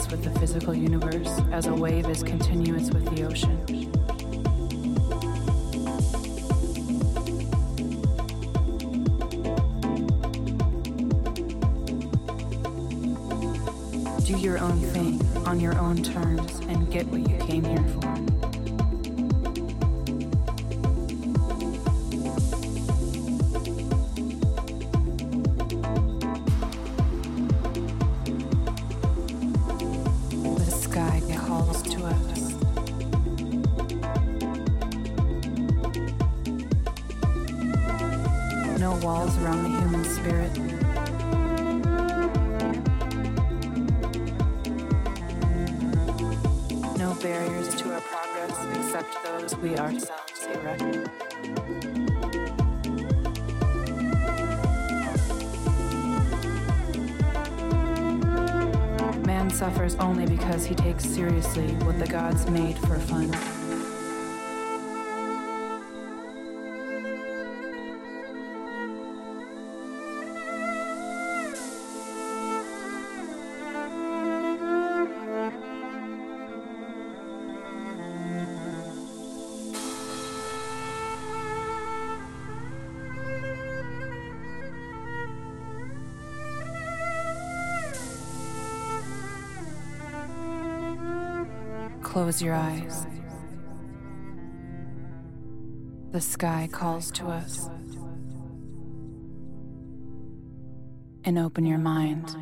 continuous with the physical universe as a wave is continuous with the ocean. Seriously what the gods made for fun. Close your eyes. The sky calls to us. And open your mind.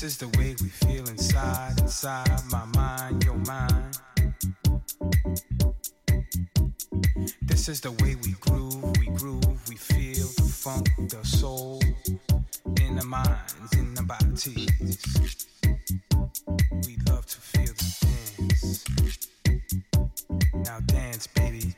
This is the way we feel inside, inside my mind, your mind. This is the way we groove, we groove, we feel the funk, the soul in the minds, in the bodies. We love to feel the dance. Now dance, baby.